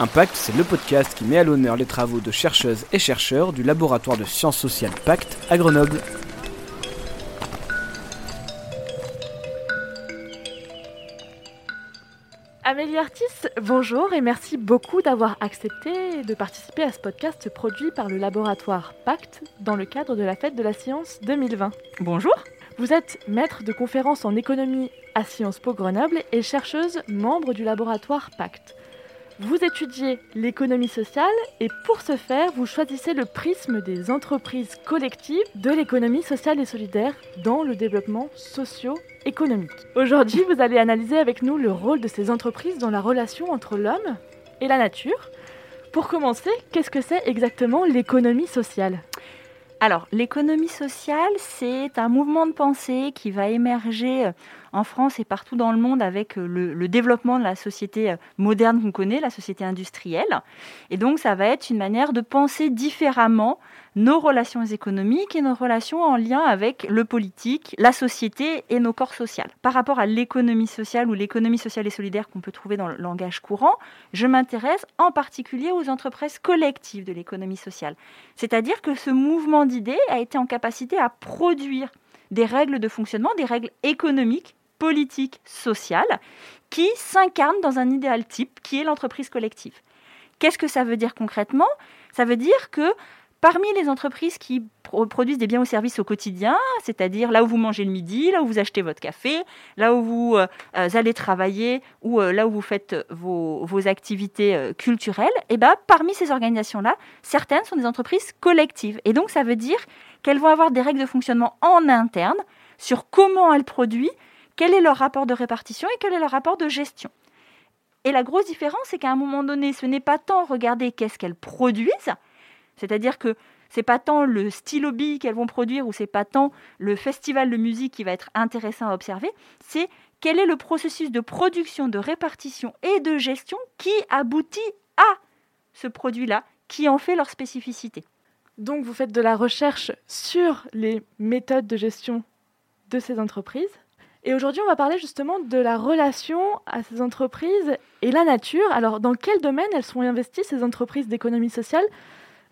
Impact, c'est le podcast qui met à l'honneur les travaux de chercheuses et chercheurs du laboratoire de sciences sociales Pacte à Grenoble. Amélie Artis, bonjour et merci beaucoup d'avoir accepté de participer à ce podcast produit par le laboratoire Pacte dans le cadre de la Fête de la Science 2020. Bonjour. Vous êtes maître de conférences en économie à Sciences Po Grenoble et chercheuse membre du laboratoire Pacte. Vous étudiez l'économie sociale et pour ce faire, vous choisissez le prisme des entreprises collectives de l'économie sociale et solidaire dans le développement socio-économique. Aujourd'hui, vous allez analyser avec nous le rôle de ces entreprises dans la relation entre l'homme et la nature. Pour commencer, qu'est-ce que c'est exactement l'économie sociale? Alors, l'économie sociale, c'est un mouvement de pensée qui va émerger en France et partout dans le monde avec euh, le, développement de la société euh, moderne qu'on connaît, la société industrielle. Et donc, ça va être une manière de penser différemment nos relations économiques et nos relations en lien avec le politique, la société et nos corps sociaux. Par rapport à l'économie sociale ou l'économie sociale et solidaire qu'on peut trouver dans le langage courant, je m'intéresse en particulier aux entreprises collectives de l'économie sociale. C'est-à-dire que ce mouvement d'idées a été en capacité à produire des règles de fonctionnement, des règles économiques, politiques, sociales, qui s'incarnent dans un idéal type qui est l'entreprise collective. Qu'est-ce que ça veut dire concrètement? Ça veut dire que Parmi les entreprises qui produisent des biens ou services au quotidien, c'est-à-dire là où vous mangez le midi, là où vous achetez votre café, là où vous euh, allez travailler ou euh, là où vous faites vos, activités euh, culturelles, et eh ben, parmi ces organisations-là, certaines sont des entreprises collectives. Et donc ça veut dire qu'elles vont avoir des règles de fonctionnement en interne sur comment elles produisent, quel est leur rapport de répartition et quel est leur rapport de gestion. Et la grosse différence, c'est qu'à un moment donné, ce n'est pas tant regarder qu'est-ce qu'elles produisent, c'est-à-dire que c'est pas tant le stylo bille qu'elles vont produire ou c'est pas tant le festival de musique qui va être intéressant à observer, c'est quel est le processus de production, de répartition et de gestion qui aboutit à ce produit-là, qui en fait leur spécificité. Donc vous faites de la recherche sur les méthodes de gestion de ces entreprises. Et aujourd'hui, on va parler justement de la relation à ces entreprises et la nature. Alors, dans quel domaine elles sont investies, ces entreprises d'économie sociale?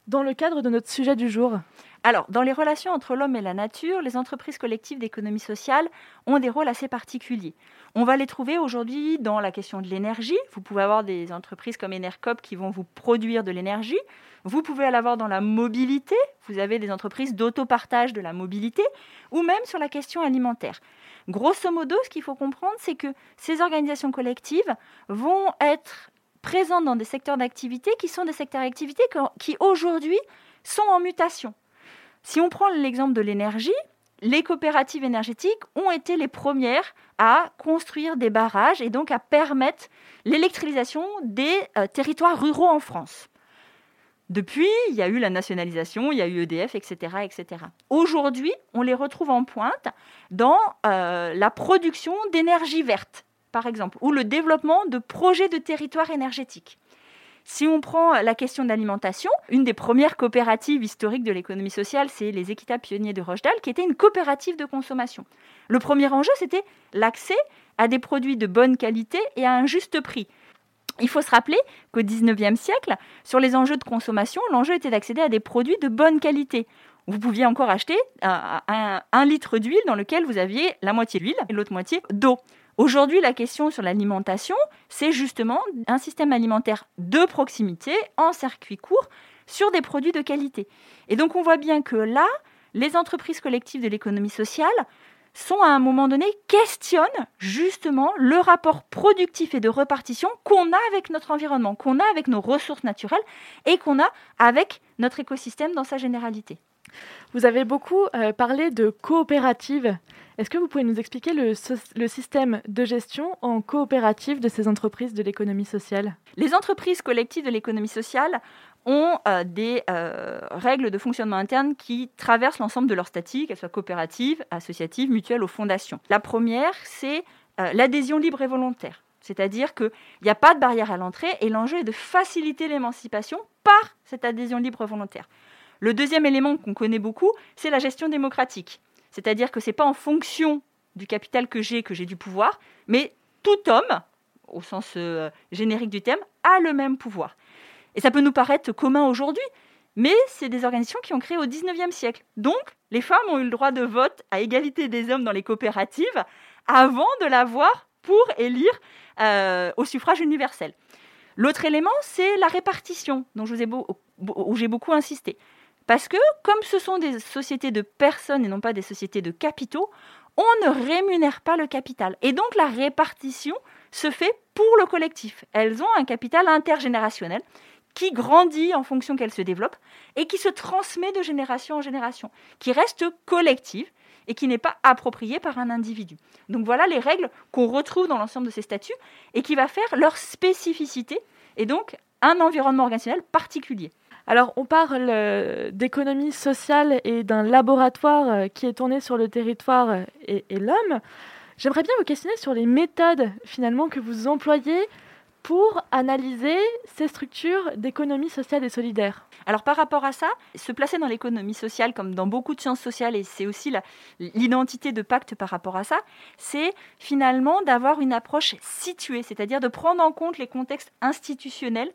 Dans le cadre de notre sujet du jour alors, dans les relations entre l'homme et la nature, les entreprises collectives d'économie sociale ont des rôles assez particuliers. On va les trouver aujourd'hui dans la question de l'énergie. Vous pouvez avoir des entreprises comme Enercop qui vont vous produire de l'énergie. Vous pouvez l'avoir dans la mobilité. Vous avez des entreprises d'autopartage de la mobilité ou même sur la question alimentaire. Grosso modo, ce qu'il faut comprendre, c'est que ces organisations collectives vont être présentes dans des secteurs d'activité qui sont des secteurs d'activité qui aujourd'hui sont en mutation. Si on prend l'exemple de l'énergie, les coopératives énergétiques ont été les premières à construire des barrages et donc à permettre l'électrification des euh, territoires ruraux en France. Depuis, il y a eu la nationalisation, il y a eu EDF, etc. etc. Aujourd'hui, on les retrouve en pointe dans euh, la production d'énergie verte par exemple, ou le développement de projets de territoire énergétique. Si on prend la question de l'alimentation, une des premières coopératives historiques de l'économie sociale, c'est les Équitables Pionniers de Rochdale, qui était une coopérative de consommation. Le premier enjeu, c'était l'accès à des produits de bonne qualité et à un juste prix. Il faut se rappeler qu'au XIXe siècle, sur les enjeux de consommation, l'enjeu était d'accéder à des produits de bonne qualité. Vous pouviez encore acheter un, un litre d'huile dans lequel vous aviez la moitié d'huile et l'autre moitié d'eau. Aujourd'hui, la question sur l'alimentation, c'est justement un système alimentaire de proximité, en circuit court, sur des produits de qualité. Et donc on voit bien que là, les entreprises collectives de l'économie sociale sont à un moment donné questionnent justement le rapport productif et de répartition qu'on a avec notre environnement, qu'on a avec nos ressources naturelles et qu'on a avec notre écosystème dans sa généralité. Vous avez beaucoup euh, parlé de coopérative. Est-ce que vous pouvez nous expliquer le, système de gestion en coopérative de ces entreprises de l'économie sociale? Les entreprises collectives de l'économie sociale ont euh, des euh, règles de fonctionnement interne qui traversent l'ensemble de leur statut, qu'elles soient coopératives, associatives, mutuelles ou fondations. La première, c'est l'adhésion libre et volontaire. C'est-à-dire qu'il n'y a pas de barrière à l'entrée et l'enjeu est de faciliter l'émancipation par cette adhésion libre et volontaire. Le deuxième élément qu'on connaît beaucoup, c'est la gestion démocratique. C'est-à-dire que ce n'est pas en fonction du capital que j'ai que j'ai du pouvoir, mais tout homme, au sens euh, générique du terme, a le même pouvoir. Et ça peut nous paraître commun aujourd'hui, mais c'est des organisations qui ont créé au 19e siècle. Donc, les femmes ont eu le droit de vote à égalité des hommes dans les coopératives avant de l'avoir pour élire euh, au suffrage universel. L'autre élément, c'est la répartition, dont j'ai beaucoup insisté. Parce que, comme ce sont des sociétés de personnes et non pas des sociétés de capitaux, on ne rémunère pas le capital. Et donc la répartition se fait pour le collectif. Elles ont un capital intergénérationnel qui grandit en fonction qu'elles se développent et qui se transmet de génération en génération, qui reste collective et qui n'est pas appropriée par un individu. Donc voilà les règles qu'on retrouve dans l'ensemble de ces statuts et qui va faire leur spécificité et donc un environnement organisationnel particulier. Alors, on parle euh, d'économie sociale et d'un laboratoire euh, qui est tourné sur le territoire euh, et, et l'homme. J'aimerais bien vous questionner sur les méthodes finalement que vous employez pour analyser ces structures d'économie sociale et solidaire. Alors par rapport à ça, se placer dans l'économie sociale comme dans beaucoup de sciences sociales, et c'est aussi l'identité de pacte par rapport à ça, c'est finalement d'avoir une approche située, c'est-à-dire de prendre en compte les contextes institutionnels,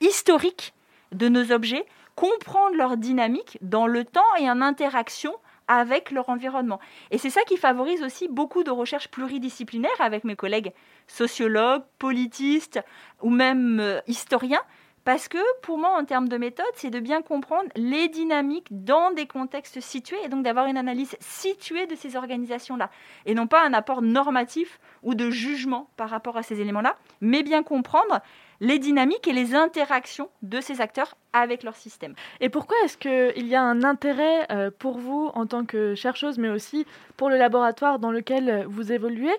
historiques de nos objets, comprendre leur dynamique dans le temps et en interaction avec leur environnement. Et c'est ça qui favorise aussi beaucoup de recherches pluridisciplinaires avec mes collègues sociologues, politistes ou même euh, historiens, parce que pour moi, en termes de méthode, c'est de bien comprendre les dynamiques dans des contextes situés et donc d'avoir une analyse située de ces organisations-là. Et non pas un apport normatif ou de jugement par rapport à ces éléments-là, mais bien comprendre les dynamiques et les interactions de ces acteurs avec leur système. Et pourquoi est-ce qu'il y a un intérêt euh, pour vous en tant que chercheuse, mais aussi pour le laboratoire dans lequel vous évoluez,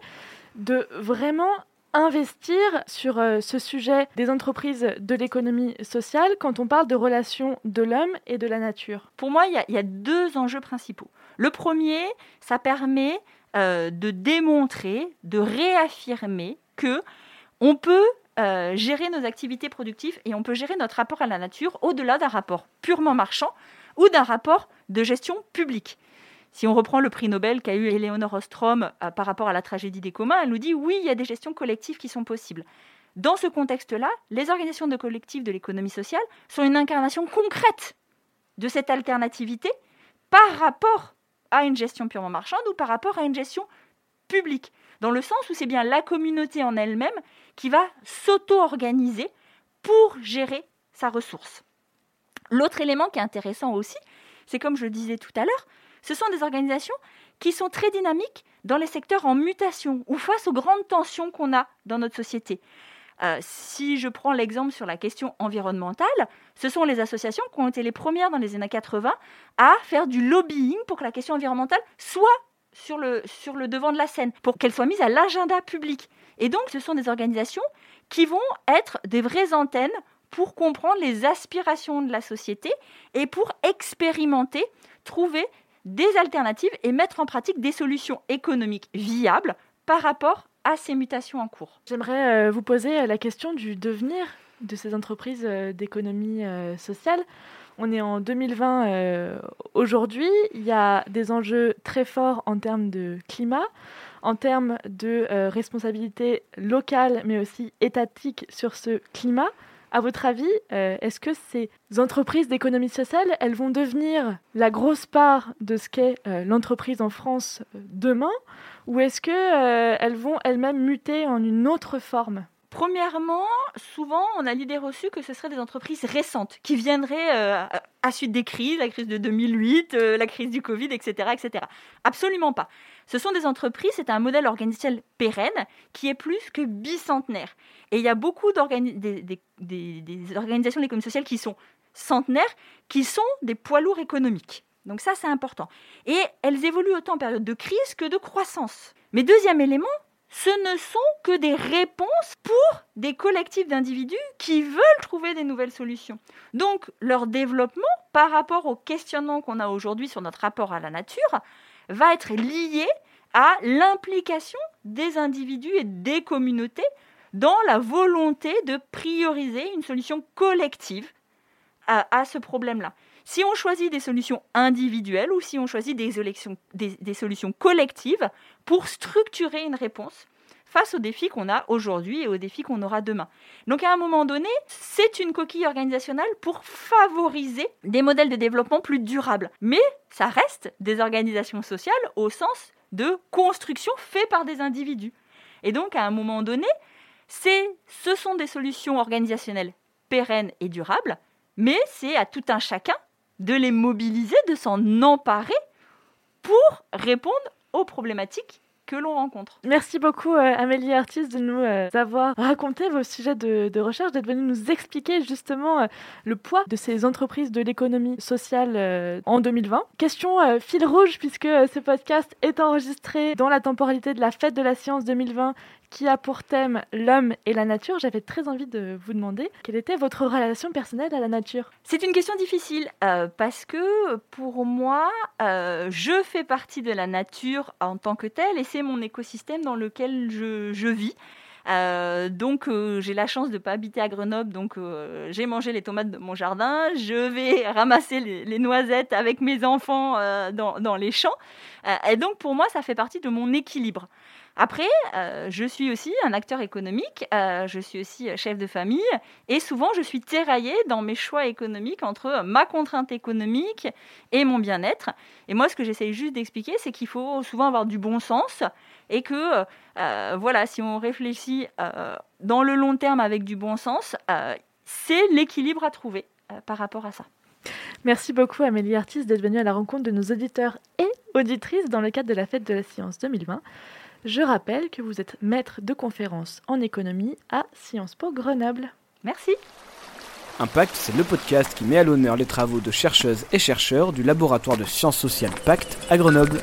de vraiment investir sur euh, ce sujet des entreprises de l'économie sociale quand on parle de relations de l'homme et de la nature? Pour moi, il y, a deux enjeux principaux. Le premier, ça permet euh, de démontrer, de réaffirmer que on peut euh, gérer nos activités productives et on peut gérer notre rapport à la nature au-delà d'un rapport purement marchand ou d'un rapport de gestion publique. Si on reprend le prix Nobel qu'a eu Eleonore Ostrom euh, par rapport à la tragédie des communs, elle nous dit oui, il y a des gestions collectives qui sont possibles. Dans ce contexte-là, les organisations de collectifs de l'économie sociale sont une incarnation concrète de cette alternativité par rapport à une gestion purement marchande ou par rapport à une gestion publique, dans le sens où c'est bien la communauté en elle-même qui va s'auto-organiser pour gérer sa ressource. L'autre élément qui est intéressant aussi, c'est comme je le disais tout à l'heure, ce sont des organisations qui sont très dynamiques dans les secteurs en mutation ou face aux grandes tensions qu'on a dans notre société. Euh, si je prends l'exemple sur la question environnementale, ce sont les associations qui ont été les premières dans les années 80 à faire du lobbying pour que la question environnementale soit sur le, sur le devant de la scène, pour qu'elle soit mise à l'agenda public. Et donc, ce sont des organisations qui vont être des vraies antennes pour comprendre les aspirations de la société et pour expérimenter, trouver des alternatives et mettre en pratique des solutions économiques viables par rapport à ces mutations en cours. J'aimerais euh, vous poser la question du devenir de ces entreprises euh, d'économie euh, sociale. On est en 2020 aujourd'hui, il y a des enjeux très forts en termes de climat, en termes de euh, responsabilité locale, mais aussi étatique sur ce climat. À votre avis, euh, est-ce que ces entreprises d'économie sociale, elles vont devenir la grosse part de ce qu'est euh, l'entreprise en France demain, ou est-ce qu'elles vont elles-mêmes muter en une autre forme? Premièrement, souvent, on a l'idée reçue que ce seraient des entreprises récentes qui viendraient euh, à suite des crises, la crise de 2008, euh, la crise du Covid, etc., etc. Absolument pas. Ce sont des entreprises, c'est un modèle organisationnel pérenne qui est plus que bicentenaire. Et il y a beaucoup d'organisations des, des, organisations de l'économie sociale qui sont centenaires, qui sont des poids lourds économiques. Donc ça, c'est important. Et elles évoluent autant en période de crise que de croissance. Mais deuxième élément, ce ne sont que des réponses pour des collectifs d'individus qui veulent trouver des nouvelles solutions. Donc leur développement par rapport au questionnement qu'on a aujourd'hui sur notre rapport à la nature va être lié à l'implication des individus et des communautés dans la volonté de prioriser une solution collective à, ce problème-là. Si on choisit des solutions individuelles ou si on choisit des, des, solutions collectives pour structurer une réponse face aux défis qu'on a aujourd'hui et aux défis qu'on aura demain. Donc à un moment donné, c'est une coquille organisationnelle pour favoriser des modèles de développement plus durables. Mais ça reste des organisations sociales au sens de construction fait par des individus. Et donc à un moment donné, ce sont des solutions organisationnelles pérennes et durables, mais c'est à tout un chacun de les mobiliser, de s'en emparer pour répondre aux problématiques que l'on rencontre. Merci beaucoup euh, Amélie Artis de nous euh, avoir raconté vos sujets de, recherche, d'être venue nous expliquer justement euh, le poids de ces entreprises de l'économie sociale en 2020. Question fil rouge puisque ce podcast est enregistré dans la temporalité de la fête de la science 2020 qui a pour thème l'homme et la nature, j'avais très envie de vous demander quelle était votre relation personnelle à la nature. C'est une question difficile euh, parce que pour moi, euh, je fais partie de la nature en tant que telle et c'est mon écosystème dans lequel je, vis. Euh, donc j'ai la chance de ne pas habiter à Grenoble, donc j'ai mangé les tomates de mon jardin, je vais ramasser les, noisettes avec mes enfants dans, dans, les champs. et donc pour moi ça fait partie de mon équilibre. Après, euh, je suis aussi un acteur économique, euh, je suis aussi chef de famille, et souvent je suis tiraillée dans mes choix économiques entre ma contrainte économique et mon bien-être. Et moi, ce que j'essaye juste d'expliquer, c'est qu'il faut souvent avoir du bon sens, et que, euh, voilà, si on réfléchit dans le long terme avec du bon sens, c'est l'équilibre à trouver par rapport à ça. Merci beaucoup Amélie Artis d'être venue à la rencontre de nos auditeurs et auditrices dans le cadre de la Fête de la Science 2020. Je rappelle que vous êtes maître de conférence en économie à Sciences Po Grenoble. Merci. Impact, c'est le podcast qui met à l'honneur les travaux de chercheuses et chercheurs du laboratoire de sciences sociales Pacte à Grenoble.